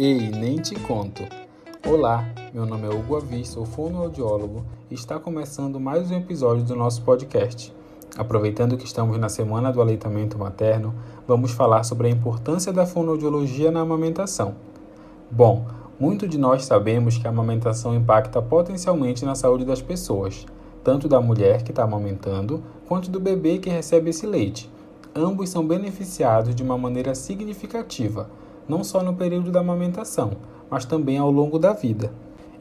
Ei, nem te conto. Olá, meu nome é Hugo Avis, sou fonoaudiólogo e está começando mais um episódio do nosso podcast. Aproveitando que estamos na semana do aleitamento materno, vamos falar sobre a importância da fonoaudiologia na amamentação. Bom, muito de nós sabemos que a amamentação impacta potencialmente na saúde das pessoas, tanto da mulher que está amamentando, quanto do bebê que recebe esse leite. Ambos são beneficiados de uma maneira significativa não só no período da amamentação, mas também ao longo da vida.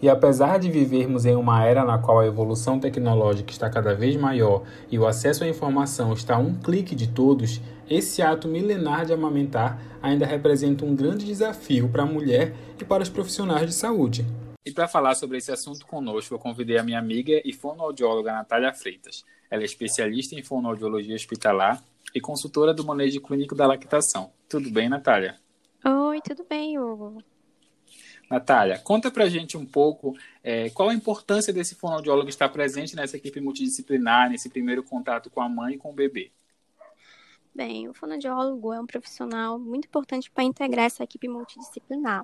E apesar de vivermos em uma era na qual a evolução tecnológica está cada vez maior e o acesso à informação está a um clique de todos, esse ato milenar de amamentar ainda representa um grande desafio para a mulher e para os profissionais de saúde. E para falar sobre esse assunto conosco, eu convidei a minha amiga e fonoaudióloga Natália Freitas. Ela é especialista em fonoaudiologia hospitalar e consultora do manejo clínico da lactação. Tudo bem, Natália? Tudo bem, Hugo? Natália, conta pra gente um pouco é, qual a importância desse fonoaudiólogo estar presente nessa equipe multidisciplinar, nesse primeiro contato com a mãe e com o bebê. Bem, o fonoaudiólogo é um profissional muito importante para integrar essa equipe multidisciplinar.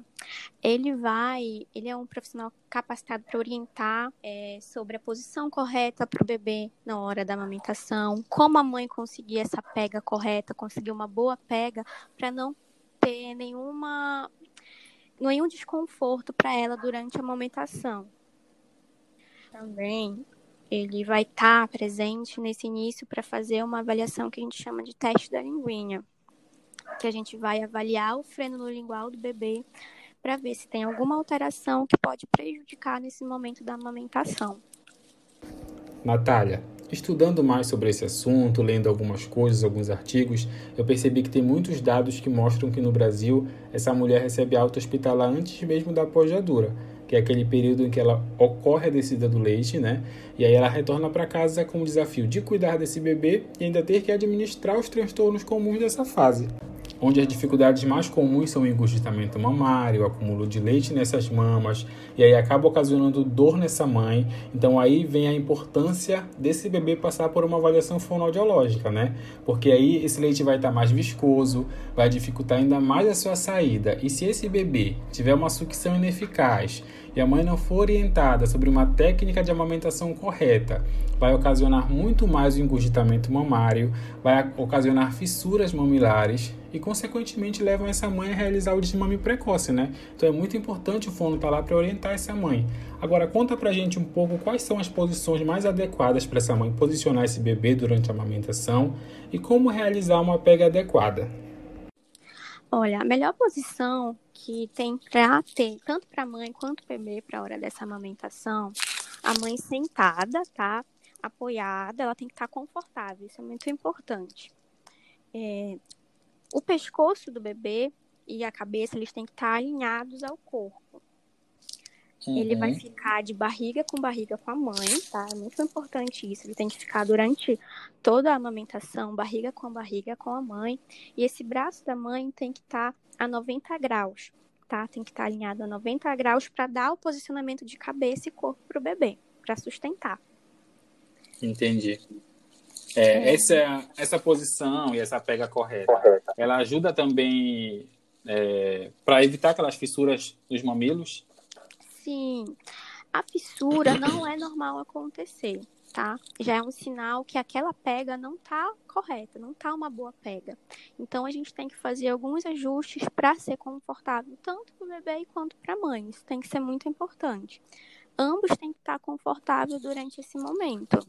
Ele vai, ele é um profissional capacitado para orientar é, sobre a posição correta para o bebê na hora da amamentação, como a mãe conseguir essa pega correta, conseguir uma boa pega para não ter nenhuma nenhum desconforto para ela durante a amamentação. Também ele vai estar tá presente nesse início para fazer uma avaliação que a gente chama de teste da linguinha, que a gente vai avaliar o freno lingual do bebê para ver se tem alguma alteração que pode prejudicar nesse momento da amamentação. Natália, Estudando mais sobre esse assunto, lendo algumas coisas, alguns artigos, eu percebi que tem muitos dados que mostram que no Brasil essa mulher recebe alta hospitalar antes mesmo da pós-jadura, que é aquele período em que ela ocorre a descida do leite, né? E aí ela retorna para casa com o desafio de cuidar desse bebê e ainda ter que administrar os transtornos comuns dessa fase onde as dificuldades mais comuns são o engurgitamento mamário, o acúmulo de leite nessas mamas, e aí acaba ocasionando dor nessa mãe. Então aí vem a importância desse bebê passar por uma avaliação fonoaudiológica, né? Porque aí esse leite vai estar mais viscoso, vai dificultar ainda mais a sua saída. E se esse bebê tiver uma sucção ineficaz e a mãe não for orientada sobre uma técnica de amamentação correta, vai ocasionar muito mais o engurgitamento mamário, vai ocasionar fissuras mamilares e, consequentemente, levam essa mãe a realizar o desmame precoce, né? Então é muito importante o fono estar tá lá para orientar essa mãe. Agora, conta pra gente um pouco quais são as posições mais adequadas para essa mãe posicionar esse bebê durante a amamentação e como realizar uma pega adequada. Olha, a melhor posição que tem para ter, tanto para a mãe quanto para o bebê, para a hora dessa amamentação, a mãe sentada, tá? Apoiada, ela tem que estar tá confortável, isso é muito importante. É, o pescoço do bebê e a cabeça, eles têm que estar tá alinhados ao corpo. Uhum. Ele vai uhum. ficar de barriga com barriga com a mãe, tá? É muito importante isso. Ele tem que ficar durante toda a amamentação, barriga com barriga com a mãe. E esse braço da mãe tem que estar tá a 90 graus, tá? Tem que estar tá alinhado a 90 graus para dar o posicionamento de cabeça e corpo para o bebê, para sustentar. Entendi. É, é. Essa, essa posição e essa pega correta, correta. ela ajuda também é, para evitar aquelas fissuras dos mamilos? Sim, a fissura não é normal acontecer, tá? Já é um sinal que aquela pega não tá correta, não tá uma boa pega. Então a gente tem que fazer alguns ajustes para ser confortável tanto para o bebê quanto para a mãe. Isso tem que ser muito importante. Ambos têm que estar confortáveis durante esse momento.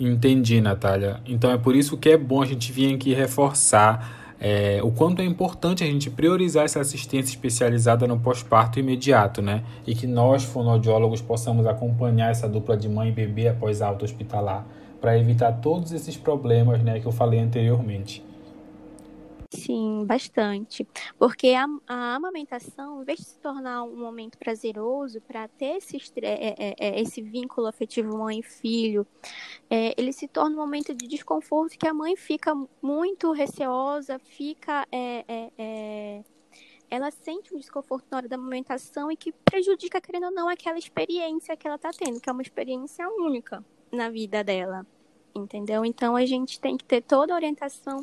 Entendi, Natália. Então é por isso que é bom a gente vir aqui reforçar é, o quanto é importante a gente priorizar essa assistência especializada no pós-parto imediato, né? E que nós, fonoaudiólogos, possamos acompanhar essa dupla de mãe e bebê após alta hospitalar, para evitar todos esses problemas né, que eu falei anteriormente. Sim, bastante. Porque a, a, amamentação, em vez de se tornar um momento prazeroso para ter esse, é, é, é, esse vínculo afetivo mãe-filho, é, ele se torna um momento de desconforto que a mãe fica muito receosa, fica. É, é, ela sente um desconforto na hora da amamentação e que prejudica, querendo ou não, aquela experiência que ela está tendo, que é uma experiência única na vida dela. Entendeu? Então a gente tem que ter toda a orientação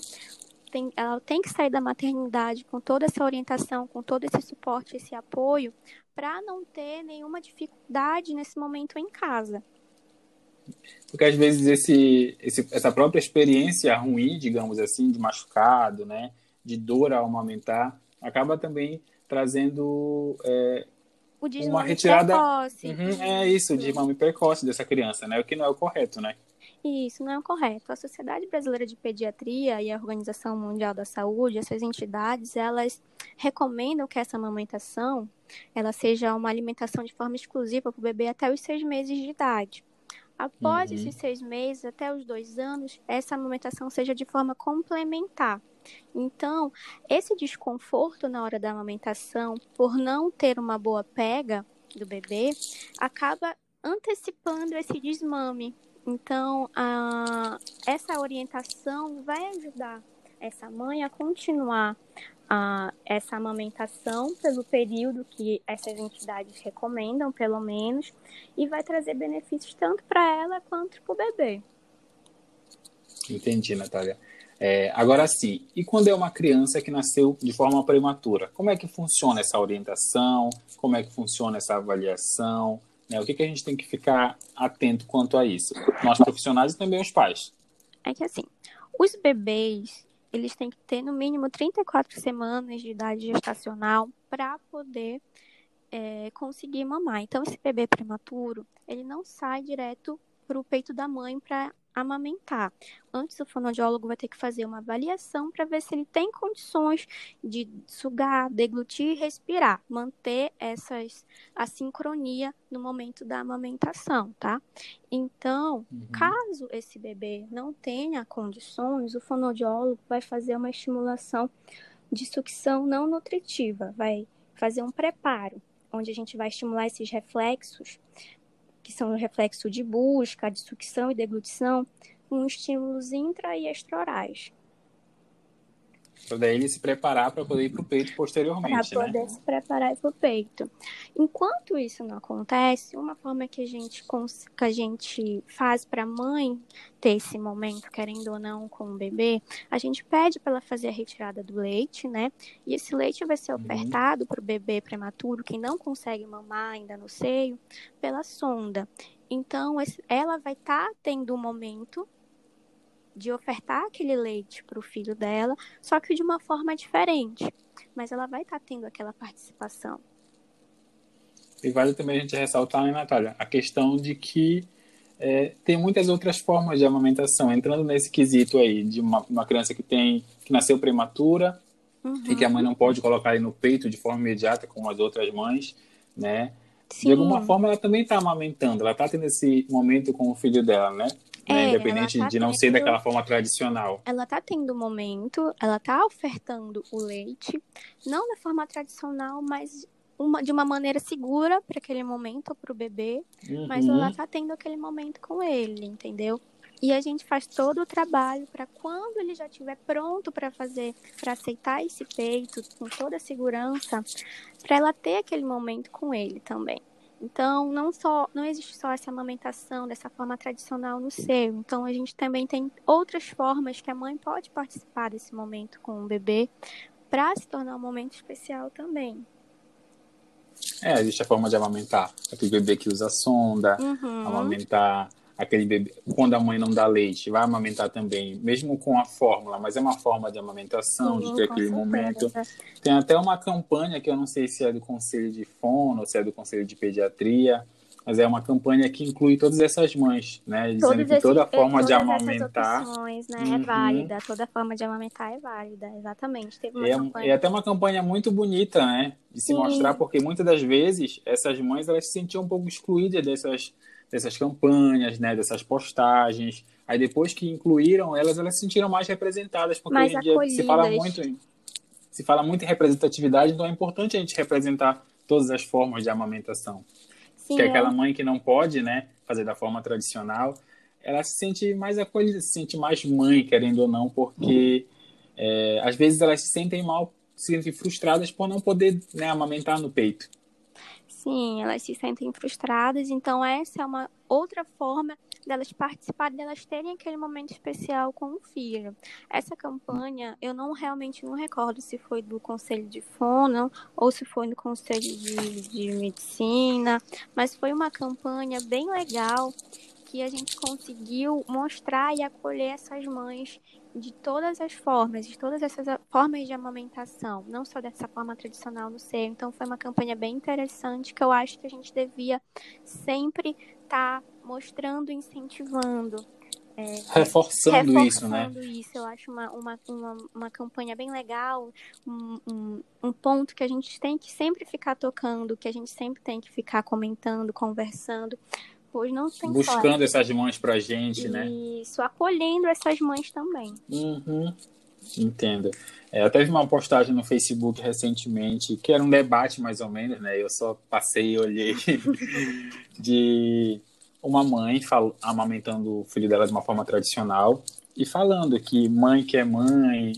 tem, ela tem que sair da maternidade com toda essa orientação, com todo esse suporte, esse apoio, para não ter nenhuma dificuldade nesse momento em casa. Porque às vezes esse, esse, essa própria experiência ruim, digamos assim, de machucado, né, de dor ao amamentar, acaba também trazendo é, uma retirada. Precoce. Uhum, é isso, de mame precoce dessa criança, né? O que não é o correto, né? Isso não é correto. A Sociedade Brasileira de Pediatria e a Organização Mundial da Saúde, essas entidades, elas recomendam que essa amamentação ela seja uma alimentação de forma exclusiva para o bebê até os seis meses de idade. Após uhum. esses seis meses, até os dois anos, essa amamentação seja de forma complementar. Então, esse desconforto na hora da amamentação, por não ter uma boa pega do bebê, acaba antecipando esse desmame. Então, a, essa orientação vai ajudar essa mãe a continuar a, essa amamentação pelo período que essas entidades recomendam, pelo menos, e vai trazer benefícios tanto para ela quanto para o bebê. Entendi, Natália. É, agora sim, e quando é uma criança que nasceu de forma prematura? Como é que funciona essa orientação? Como é que funciona essa avaliação? Né? O que, que a gente tem que ficar atento quanto a isso? Nós profissionais e também os pais. É que assim, os bebês, eles têm que ter no mínimo 34 semanas de idade gestacional para poder é, conseguir mamar. Então, esse bebê prematuro, ele não sai direto para o peito da mãe para amamentar. Antes, o fonoaudiólogo vai ter que fazer uma avaliação para ver se ele tem condições de sugar, deglutir e respirar, manter essas, a sincronia no momento da amamentação, tá? Então, uhum. caso esse bebê não tenha condições, o fonoaudiólogo vai fazer uma estimulação de sucção não nutritiva, vai fazer um preparo, onde a gente vai estimular esses reflexos que são o reflexo de busca, de sucção e deglutição, com estímulos intra e extraorais. Para daí ele se preparar para poder ir para o peito posteriormente. Para poder né? se preparar para o peito. Enquanto isso não acontece, uma forma que a gente, que a gente faz para a mãe ter esse momento, querendo ou não, com o bebê, a gente pede para ela fazer a retirada do leite, né? E esse leite vai ser uhum. ofertado uhum. para o bebê prematuro, que não consegue mamar ainda no seio, pela sonda. Então, ela vai estar tá tendo um momento de ofertar aquele leite para o filho dela, só que de uma forma diferente. Mas ela vai estar tá tendo aquela participação. E vale também a gente ressaltar, né, Natália, a questão de que é, tem muitas outras formas de amamentação, entrando nesse quesito aí, de uma, uma criança que tem que nasceu prematura uhum. e que a mãe não pode colocar ele no peito de forma imediata, como as outras mães, né? Sim. De alguma forma, ela também está amamentando, ela está tendo esse momento com o filho dela, né? Né? É, Independente tá de não tendo, ser daquela forma tradicional. Ela está tendo momento, ela está ofertando o leite, não da forma tradicional, mas uma, de uma maneira segura para aquele momento para o bebê, uhum. mas ela está tendo aquele momento com ele, entendeu? E a gente faz todo o trabalho para quando ele já estiver pronto para fazer, para aceitar esse peito com toda a segurança, para ela ter aquele momento com ele também. Então, não só não existe só essa amamentação dessa forma tradicional no seio. Então, a gente também tem outras formas que a mãe pode participar desse momento com o bebê para se tornar um momento especial também. É, existe a forma de amamentar. Aquele bebê que usa sonda, uhum. amamentar aquele bebê, quando a mãe não dá leite, vai amamentar também, mesmo com a fórmula, mas é uma forma de amamentação, Sim, de ter aquele certeza. momento. Tem até uma campanha que eu não sei se é do Conselho de Fono, ou se é do Conselho de Pediatria, mas é uma campanha que inclui todas essas mães, né? Dizendo que toda forma de amamentar. Opções, né? É uhum. É válida, toda forma de amamentar é válida, exatamente. Teve uma é, campanha... é até uma campanha muito bonita, né? De se Sim. mostrar, porque muitas das vezes essas mães elas se sentiam um pouco excluídas dessas dessas campanhas, né, dessas postagens. Aí depois que incluíram elas, elas se sentiram mais representadas, porque mais hoje em dia se fala muito em, se fala muito em representatividade, então é importante a gente representar todas as formas de amamentação. Sim, que é aquela mãe que não pode, né, fazer da forma tradicional, ela se sente mais acolhida, se sente mais mãe, querendo ou não, porque é, às vezes elas se sentem mal, se sentem frustradas por não poder né, amamentar no peito. Sim, elas se sentem frustradas, então essa é uma outra forma delas participarem, delas terem aquele momento especial com o filho. Essa campanha, eu não realmente não recordo se foi do Conselho de Fono ou se foi no Conselho de, de Medicina, mas foi uma campanha bem legal que a gente conseguiu mostrar e acolher essas mães de todas as formas, de todas essas formas de amamentação, não só dessa forma tradicional no seio. Então foi uma campanha bem interessante que eu acho que a gente devia sempre estar tá mostrando, incentivando. É, reforçando, reforçando, isso, né? Reforçando isso, eu acho uma, uma, uma, uma campanha bem legal, um, um, um, ponto que a gente tem que sempre ficar tocando, que a gente sempre tem que ficar comentando, conversando, pois não tem Buscando essas mães pra gente, isso, né? Isso, acolhendo essas mães também. Uhum. Entendo. É, eu teve uma postagem no Facebook recentemente, que era um debate mais ou menos, né? Eu só passei e olhei de uma mãe fal amamentando o filho dela de uma forma tradicional e falando que mãe que é mãe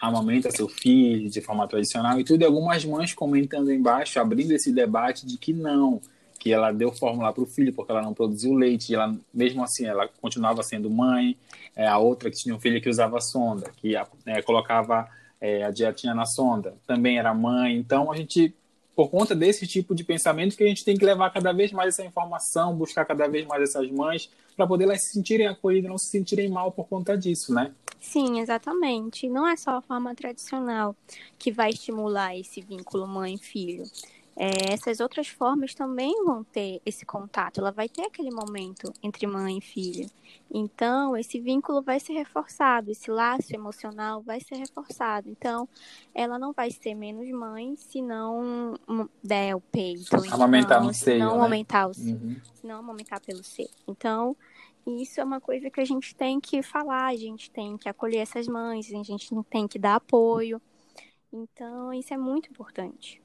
amamenta seu filho de forma tradicional e tudo, e algumas mães comentando embaixo, abrindo esse debate de que não, que ela deu fórmula para o filho porque ela não produziu leite, e ela mesmo assim ela continuava sendo mãe. É, a outra que tinha um filho que usava sonda, que é, colocava é, a dietinha na sonda, também era mãe. Então a gente, por conta desse tipo de pensamento, que a gente tem que levar cada vez mais essa informação, buscar cada vez mais essas mães para poder elas se sentirem acolhidas, não se sentirem mal por conta disso, né? Sim, exatamente. Não é só a forma tradicional que vai estimular esse vínculo mãe-filho é, essas outras formas também vão ter esse contato, ela vai ter aquele momento entre mãe e filha. Então, esse vínculo vai ser reforçado, esse laço emocional vai ser reforçado. Então, ela não vai ser menos mãe se não der o peito. Amamentar então, no seio, não né? aumentar o uhum. se não amamentar pelo seio. Então, isso é uma coisa que a gente tem que falar, a gente tem que acolher essas mães, a gente tem que dar apoio. Então, isso é muito importante.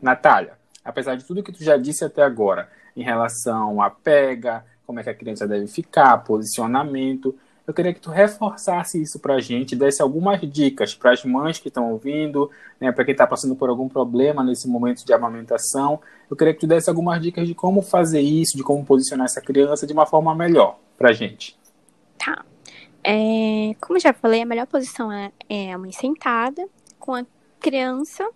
Natália, apesar de tudo que tu já disse até agora em relação à pega, como é que a criança deve ficar, posicionamento, eu queria que tu reforçasse isso para a gente, desse algumas dicas para as mães que estão ouvindo, né, para quem está passando por algum problema nesse momento de amamentação. Eu queria que tu desse algumas dicas de como fazer isso, de como posicionar essa criança de uma forma melhor para a gente. Tá. É, como já falei, a melhor posição é, é a mãe sentada, com a criança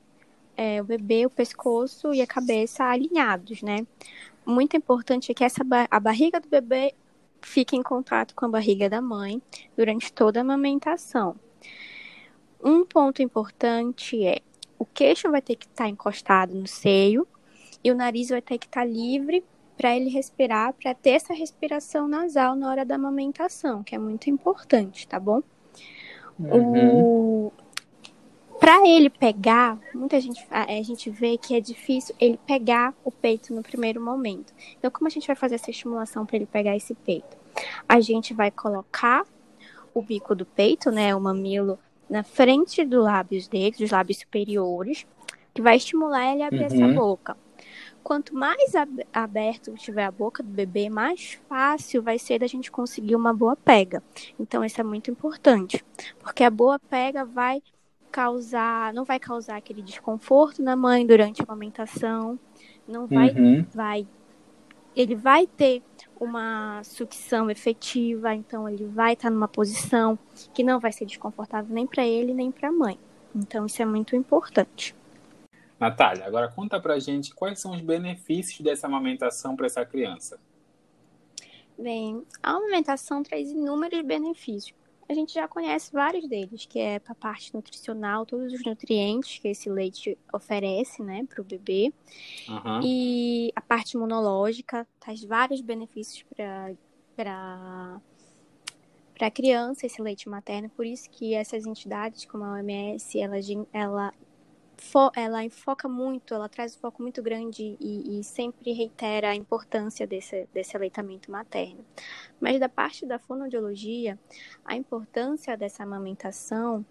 é, o bebê, o pescoço e a cabeça alinhados, né? Muito importante é que essa a barriga do bebê fique em contato com a barriga da mãe durante toda a amamentação. Um ponto importante é o queixo vai ter que estar encostado no seio e o nariz vai ter que estar livre para ele respirar, para ter essa respiração nasal na hora da amamentação, que é muito importante, tá bom? Uhum. O, para ele pegar, muita gente a gente vê que é difícil ele pegar o peito no primeiro momento. Então, como a gente vai fazer essa estimulação para ele pegar esse peito? A gente vai colocar o bico do peito, né, o mamilo, na frente dos lábios dele, dos lábios superiores, que vai estimular ele a abrir uhum. essa boca. Quanto mais aberto tiver a boca do bebê, mais fácil vai ser da gente conseguir uma boa pega. Então, isso é muito importante, porque a boa pega vai causar, não vai causar aquele desconforto na mãe durante a amamentação, não vai, uhum. vai, ele vai ter uma sucção efetiva, então ele vai estar numa posição que não vai ser desconfortável nem para ele nem para a mãe. Então isso é muito importante. Natália, agora conta pra gente quais são os benefícios dessa amamentação para essa criança. Bem, a amamentação traz inúmeros benefícios a gente já conhece vários deles, que é para a parte nutricional, todos os nutrientes que esse leite oferece, né, para o bebê. Uhum. E a parte imunológica traz vários benefícios para para a criança esse leite materno, por isso que essas entidades como a OMS, ela, ela ela enfoca muito, ela traz um foco muito grande e, e, sempre reitera a importância desse, desse aleitamento materno. Mas da parte da fonoaudiologia, a importância dessa amamentação,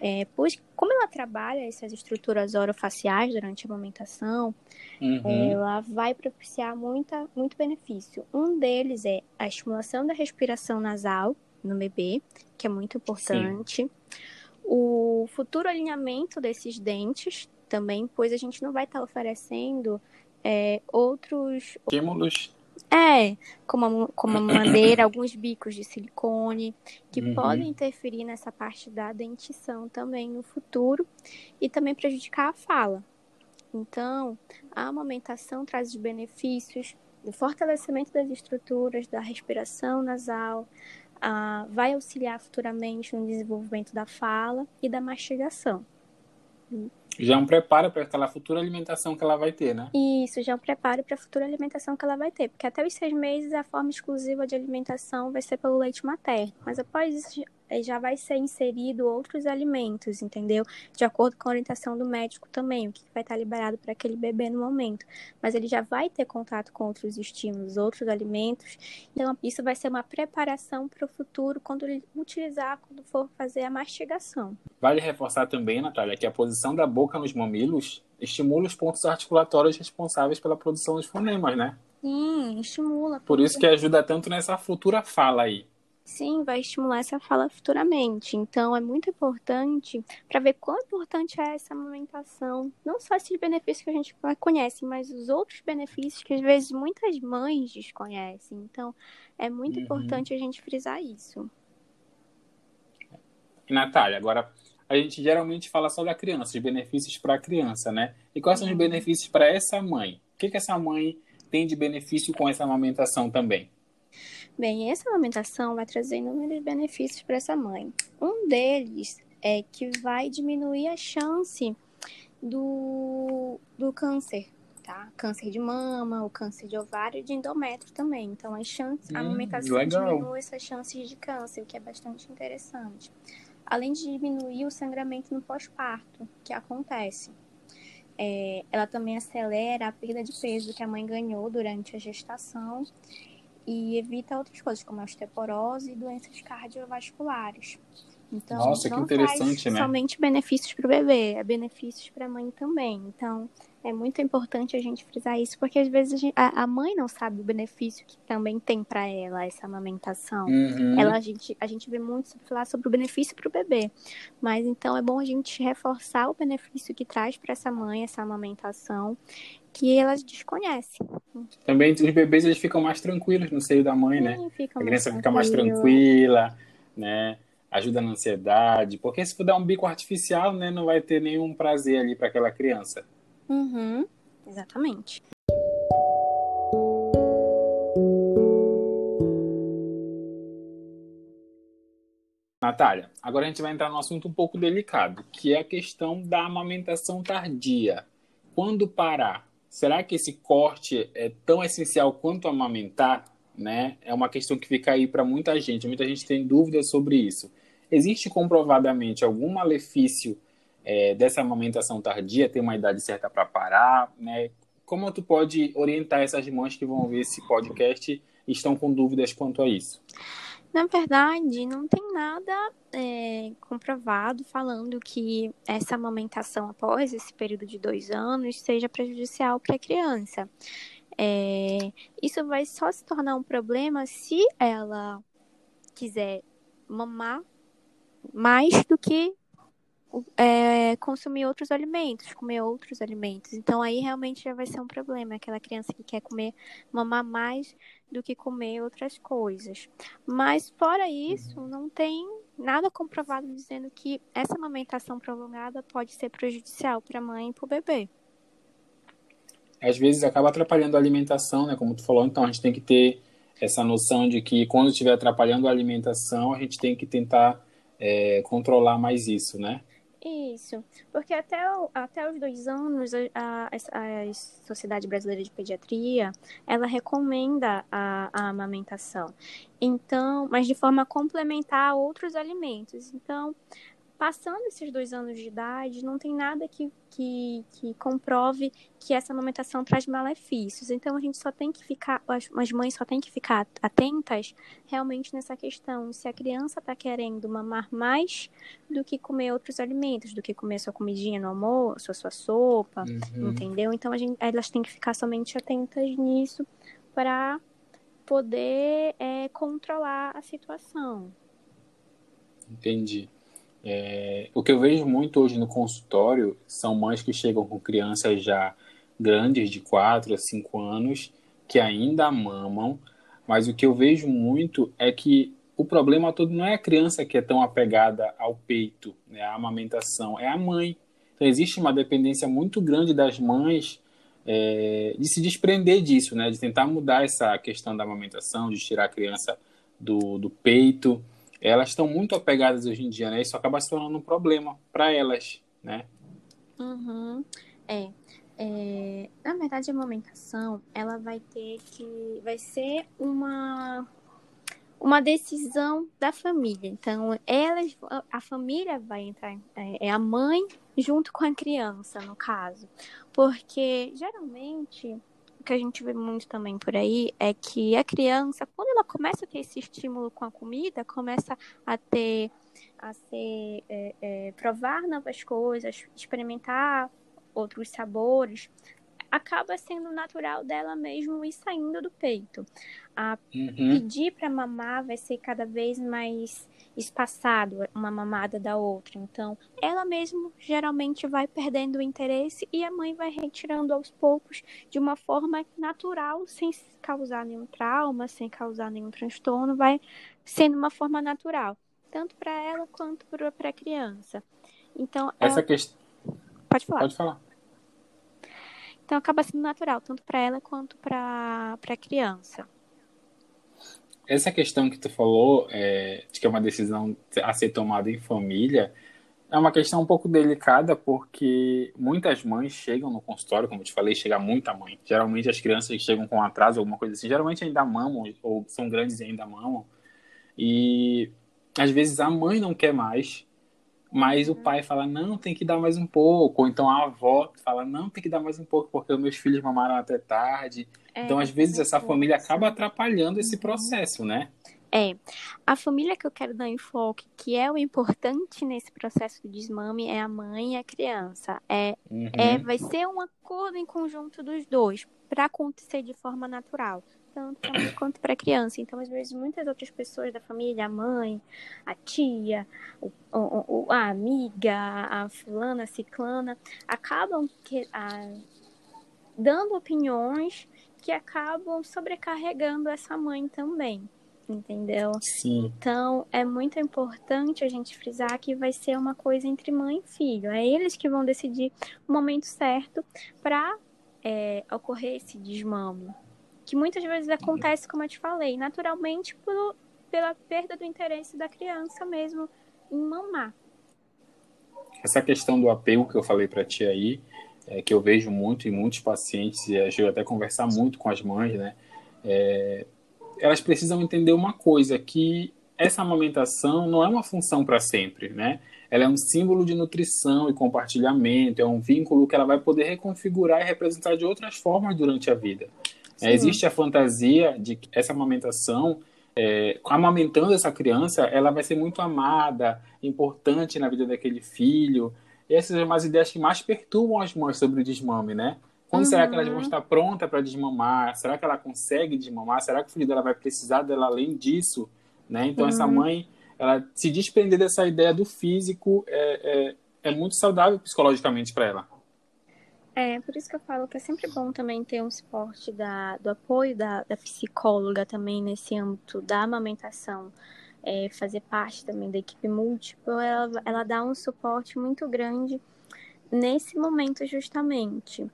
é, pois como ela trabalha essas estruturas orofaciais durante a amamentação, uhum. ela vai propiciar muita, muito benefício. Um deles é a estimulação da respiração nasal no bebê, que é muito importante. Sim o futuro alinhamento desses dentes também, pois a gente não vai estar tá oferecendo é, outros estímulos. É, como a, como a madeira, alguns bicos de silicone, que uhum. podem interferir nessa parte da dentição também no futuro e também prejudicar a fala. Então, a amamentação traz os benefícios do fortalecimento das estruturas, da respiração nasal, ah, vai auxiliar futuramente no desenvolvimento da fala e da mastigação. Já é um preparo para aquela futura alimentação que ela vai ter, né? Isso, já é um preparo para a futura alimentação que ela vai ter. Porque até os seis meses a forma exclusiva de alimentação vai ser pelo leite materno. Mas após isso, já vai ser inserido outros alimentos, entendeu? De acordo com a orientação do médico também, o que vai estar liberado para aquele bebê no momento. Mas ele já vai ter contato com outros estímulos, outros alimentos. Então, isso vai ser uma preparação para o futuro quando ele utilizar, quando for fazer a mastigação. Vale reforçar também, Natália, que a posição da boca nos mamilos estimula os pontos articulatórios responsáveis pela produção dos fonemas, né? Sim, estimula. Por isso que ajuda tanto nessa futura fala aí. Sim, vai estimular essa fala futuramente. Então, é muito importante para ver quão importante é essa amamentação. Não só esses benefícios que a gente conhece, mas os outros benefícios que às vezes muitas mães desconhecem. Então, é muito uhum. importante a gente frisar isso. Natália, agora a gente geralmente fala só da criança, os benefícios para a criança, né? E quais são os uhum. benefícios para essa mãe? O que, que essa mãe tem de benefício com essa amamentação também? Bem, essa amamentação vai trazer inúmeros benefícios para essa mãe. Um deles é que vai diminuir a chance do, do câncer, tá? Câncer de mama, o câncer de ovário e de endométrio também. Então, as chances, hum, a amamentação legal. diminui essas chances de câncer, o que é bastante interessante. Além de diminuir o sangramento no pós-parto, que acontece. É, ela também acelera a perda de peso que a mãe ganhou durante a gestação e evita outras coisas, como a osteoporose e doenças cardiovasculares. Então, Nossa, não que interessante, né? somente benefícios para o bebê, é benefícios para a mãe também. Então, é muito importante a gente frisar isso, porque às vezes a, gente, a, a mãe não sabe o benefício que também tem para ela essa amamentação. Uhum. Ela, a, gente, a gente vê muito falar sobre o benefício para o bebê, mas então é bom a gente reforçar o benefício que traz para essa mãe essa amamentação que elas desconhecem. Também os bebês eles ficam mais tranquilos no seio da mãe, né? Sim, né? A criança fica mais tranquila, né? Ajuda na ansiedade, porque se for dar um bico artificial, né, não vai ter nenhum prazer ali para aquela criança. Uhum, exatamente. Natália, agora a gente vai entrar num assunto um pouco delicado, que é a questão da amamentação tardia. Quando parar? Será que esse corte é tão essencial quanto amamentar? Né? É uma questão que fica aí para muita gente. Muita gente tem dúvidas sobre isso. Existe comprovadamente algum malefício é, dessa amamentação tardia? Tem uma idade certa para parar? Né? Como tu pode orientar essas mães que vão ver esse podcast e estão com dúvidas quanto a isso? Na verdade, não tem nada é, comprovado falando que essa amamentação após esse período de dois anos seja prejudicial para a criança. É, isso vai só se tornar um problema se ela quiser mamar mais do que é, consumir outros alimentos, comer outros alimentos. Então aí realmente já vai ser um problema, aquela criança que quer comer, mamar mais do que comer outras coisas. Mas fora isso, não tem nada comprovado dizendo que essa amamentação prolongada pode ser prejudicial para a mãe e para o bebê. Às vezes acaba atrapalhando a alimentação, né? Como tu falou, então a gente tem que ter essa noção de que quando estiver atrapalhando a alimentação, a gente tem que tentar é, controlar mais isso, né? Isso, porque até, até os dois anos a, a, a Sociedade Brasileira de Pediatria, ela recomenda a, a amamentação. Então, mas de forma complementar a outros alimentos. Então, passando esses dois anos de idade, não tem nada que, que, que, comprove que essa amamentação traz malefícios. Então, a gente só tem que ficar, as, as mães só tem que ficar atentas realmente nessa questão. Se a criança está querendo mamar mais do que comer outros alimentos, do que comer sua comidinha no almoço, a sua sopa, uhum. entendeu? Então, a gente, elas têm que ficar somente atentas nisso para poder é, controlar a situação. Entendi. É, o que eu vejo muito hoje no consultório são mães que chegam com crianças já grandes, de 4 a 5 anos, que ainda mamam, mas o que eu vejo muito é que o problema todo não é a criança que é tão apegada ao peito, né, à amamentação, é a mãe. Então existe uma dependência muito grande das mães é, de se desprender disso, né, de tentar mudar essa questão da amamentação, de tirar a criança do, do peito elas estão muito apegadas hoje em dia, né? Isso acaba se tornando um problema para elas, né? Uhum. É. é. Na verdade, a amamentação, ela vai ter que... Vai ser uma... Uma decisão da família. Então, elas, a família vai entrar, é, é a mãe junto com a criança, no caso. Porque, geralmente, que a gente vê muito também por aí é que a criança, quando ela começa a ter esse estímulo com a comida, começa a ter, a ser, é, é, provar novas coisas, experimentar outros sabores, acaba sendo natural dela mesmo ir saindo do peito. A uhum. pedir para mamar vai ser cada vez mais espaçado uma mamada da outra. Então, ela mesmo geralmente vai perdendo o interesse e a mãe vai retirando aos poucos de uma forma natural, sem causar nenhum trauma, sem causar nenhum transtorno, vai sendo uma forma natural, tanto para ela quanto para a criança. Então, essa ela... questão Pode falar. Pode falar. Então acaba sendo natural, tanto para ela quanto para a criança essa questão que tu falou, é, de que é uma decisão a ser tomada em família, é uma questão um pouco delicada, porque muitas mães chegam no consultório, como eu te falei, chega muita mãe. Geralmente as crianças chegam com atraso, alguma coisa assim, geralmente ainda mamam, ou são grandes e ainda mamam. E às vezes a mãe não quer mais, mas o pai fala, não, tem que dar mais um pouco. Ou então a avó fala, não, tem que dar mais um pouco, porque os meus filhos mamaram até tarde. É, então, às vezes, essa família acaba atrapalhando esse processo, né? É. A família que eu quero dar enfoque, que é o importante nesse processo de desmame, é a mãe e a criança. É, uhum. é, vai ser um acordo em conjunto dos dois, para acontecer de forma natural tanto para mãe quanto para a criança. Então, às vezes, muitas outras pessoas da família, a mãe, a tia, o, o, a amiga, a fulana, a ciclana, acabam que, a, dando opiniões que acabam sobrecarregando essa mãe também, entendeu? Sim. Então, é muito importante a gente frisar que vai ser uma coisa entre mãe e filho. É eles que vão decidir o momento certo para é, ocorrer esse desmame. Que muitas vezes acontece, como eu te falei, naturalmente por, pela perda do interesse da criança mesmo em mamar. Essa questão do apego que eu falei para ti aí, é, que eu vejo muito em muitos pacientes, e eu até conversar muito com as mães, né? É, elas precisam entender uma coisa, que essa amamentação não é uma função para sempre, né? Ela é um símbolo de nutrição e compartilhamento, é um vínculo que ela vai poder reconfigurar e representar de outras formas durante a vida. É, existe a fantasia de que essa amamentação, é, amamentando essa criança, ela vai ser muito amada, importante na vida daquele filho, essas são as ideias que mais perturbam as mães sobre o desmame, né? Quando uhum. será que elas vão uhum. estar prontas para desmamar? Será que ela consegue desmamar? Será que o filho dela vai precisar dela além disso? Né? Então, uhum. essa mãe, ela se desprender dessa ideia do físico é, é, é muito saudável psicologicamente para ela. É, por isso que eu falo que é sempre bom também ter um suporte da, do apoio da, da psicóloga também nesse âmbito da amamentação é, fazer parte também da equipe múltipla, ela, ela dá um suporte muito grande nesse momento justamente.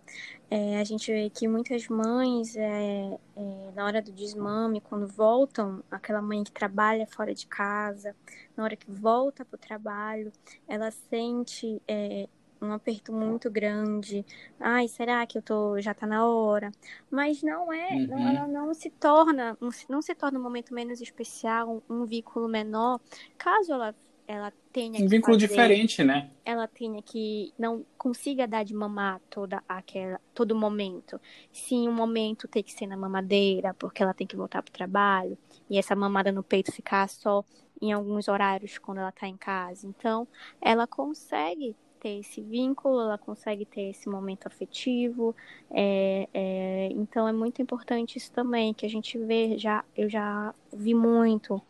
É, a gente vê que muitas mães, é, é, na hora do desmame, quando voltam, aquela mãe que trabalha fora de casa, na hora que volta para o trabalho, ela sente é, um aperto muito grande. Ai, será que eu tô já tá na hora? Mas não é, uhum. não, ela não se torna, não se, torna um momento menos especial, um, um vínculo menor, caso ela ela tenha um vínculo fazer, diferente, né? Ela tenha que não consiga dar de mamar toda aquela todo momento. Sim, um momento tem que ser na mamadeira, porque ela tem que voltar pro trabalho e essa mamada no peito ficar só em alguns horários quando ela tá em casa. Então, ela consegue ter esse vínculo, ela consegue ter esse momento afetivo. É, é, então é muito importante isso também, que a gente vê, já, eu já vi muito.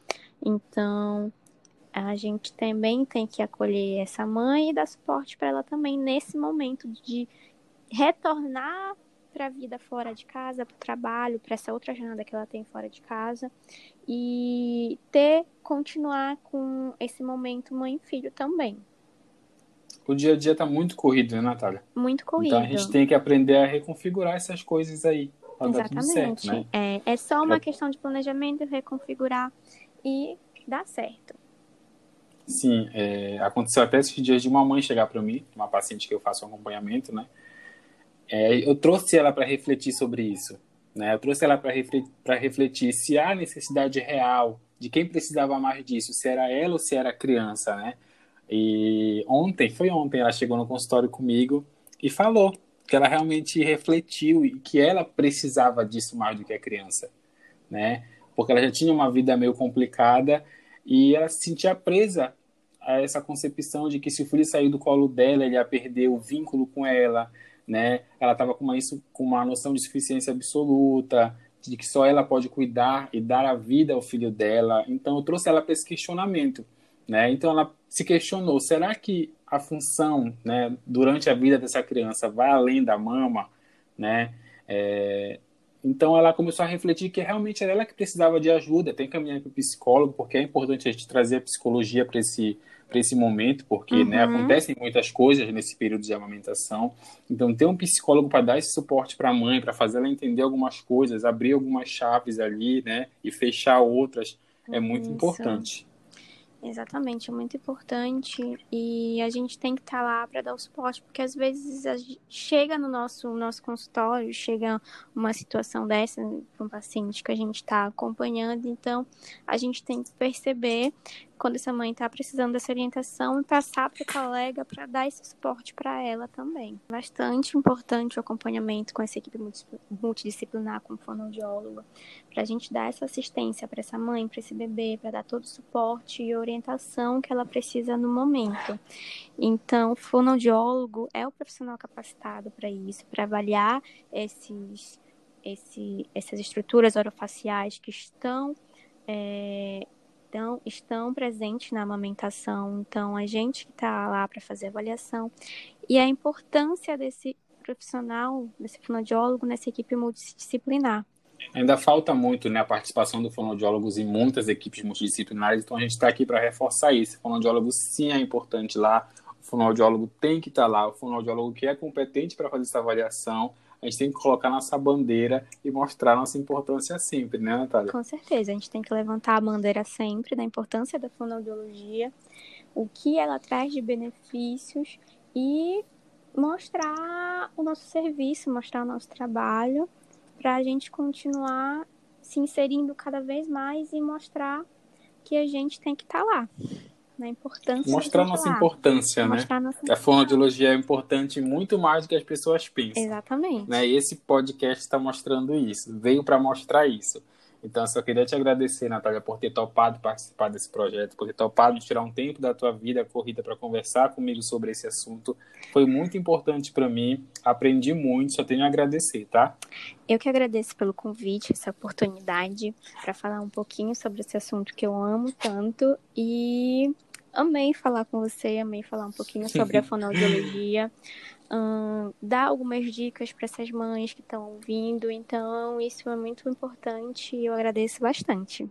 Então, a gente também tem que acolher essa mãe e dar suporte para ela também nesse momento de retornar para a vida fora de casa, para o trabalho, para essa outra jornada que ela tem fora de casa e ter continuar com esse momento mãe e filho também. O dia a dia está muito corrido, né, Natália? Muito corrido. Então a gente tem que aprender a reconfigurar essas coisas aí. Exatamente. Certo, né? é, é só uma questão de planejamento, reconfigurar e dar certo. Sim, é, aconteceu até esses dias de uma mãe chegar para mim, uma paciente que eu faço um acompanhamento, né? É, eu trouxe ela para refletir sobre isso, né? Eu trouxe ela para refletir, refletir se há necessidade real de quem precisava mais disso, se era ela ou se era a criança, né? E ontem, foi ontem, ela chegou no consultório comigo e falou que ela realmente refletiu e que ela precisava disso mais do que a criança, né? Porque ela já tinha uma vida meio complicada e ela se sentia presa a essa concepção de que se o filho sair do colo dela, ele ia perder o vínculo com ela, né? Ela estava com uma, isso, com uma noção de suficiência absoluta, de que só ela pode cuidar e dar a vida ao filho dela. Então eu trouxe ela para esse questionamento, né? Então ela se questionou: será que a função, né, durante a vida dessa criança vai além da mama, né? É, então ela começou a refletir que realmente era ela que precisava de ajuda, tem que caminhar para o psicólogo, porque é importante a gente trazer a psicologia para esse esse momento, porque né, uhum. né, acontecem muitas coisas nesse período de amamentação. Então, ter um psicólogo para dar esse suporte para a mãe, para fazer ela entender algumas coisas, abrir algumas chaves ali, né, e fechar outras, é muito Isso. importante. Exatamente, é muito importante e a gente tem que estar tá lá para dar o suporte, porque às vezes chega no nosso, nosso consultório, chega uma situação dessa para um paciente que a gente está acompanhando, então a gente tem que perceber quando essa mãe está precisando dessa orientação e passar para o colega para dar esse suporte para ela também. Bastante importante o acompanhamento com essa equipe multidisciplinar, com o fonoaudiólogo, para a gente dar essa assistência para essa mãe, para esse bebê, para dar todo o suporte e orientação que ela precisa no momento. Então, o fonoaudiólogo é o profissional capacitado para isso, para avaliar esses, esse, essas estruturas orofaciais que estão é, estão, estão presentes na amamentação. Então, a gente que está lá para fazer avaliação. E a importância desse profissional, desse fonoaudiólogo nessa equipe multidisciplinar. Ainda falta muito né, a participação do fonoaudiólogos em muitas equipes multidisciplinares, então a gente está aqui para reforçar isso. O fonoaudiólogo sim é importante lá, o fonoaudiólogo tem que estar tá lá, o fonoaudiólogo que é competente para fazer essa avaliação, a gente tem que colocar nossa bandeira e mostrar nossa importância sempre, né, Natália? Com certeza, a gente tem que levantar a bandeira sempre da importância da fonoaudiologia, o que ela traz de benefícios e mostrar o nosso serviço, mostrar o nosso trabalho, para a gente continuar se inserindo cada vez mais e mostrar que a gente tem que estar tá lá na importância. Mostrar nossa importância, né? Nossa a fonoaudiologia é importante muito mais do que as pessoas pensam. Exatamente. Né? E esse podcast está mostrando isso, veio para mostrar isso. Então, só queria te agradecer, Natália, por ter topado participar desse projeto, por ter topado tirar um tempo da tua vida corrida para conversar comigo sobre esse assunto. Foi muito importante para mim, aprendi muito, só tenho a agradecer, tá? Eu que agradeço pelo convite, essa oportunidade para falar um pouquinho sobre esse assunto que eu amo tanto e amei falar com você, amei falar um pouquinho sobre a fonoaudiologia um, dar algumas dicas para essas mães que estão ouvindo. Então, isso é muito importante e eu agradeço bastante.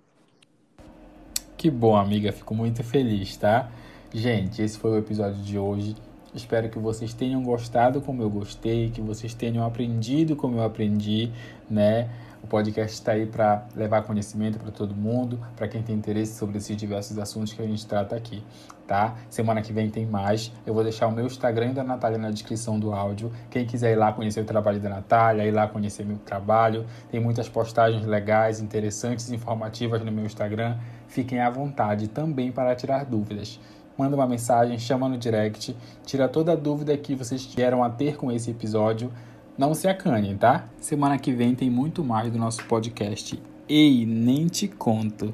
Que bom, amiga. Fico muito feliz, tá? Gente, esse foi o episódio de hoje. Espero que vocês tenham gostado como eu gostei, que vocês tenham aprendido como eu aprendi, né? O podcast está aí para levar conhecimento para todo mundo, para quem tem interesse sobre esses diversos assuntos que a gente trata aqui, tá? Semana que vem tem mais. Eu vou deixar o meu Instagram da Natália na descrição do áudio. Quem quiser ir lá conhecer o trabalho da Natália, ir lá conhecer meu trabalho, tem muitas postagens legais, interessantes, informativas no meu Instagram. Fiquem à vontade também para tirar dúvidas manda uma mensagem, chama no direct, tira toda a dúvida que vocês vieram a ter com esse episódio. Não se acanhem, tá? Semana que vem tem muito mais do nosso podcast. Ei, nem te conto.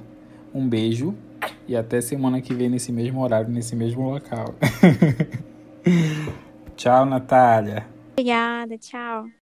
Um beijo e até semana que vem nesse mesmo horário, nesse mesmo local. tchau, Natália. Obrigada, tchau.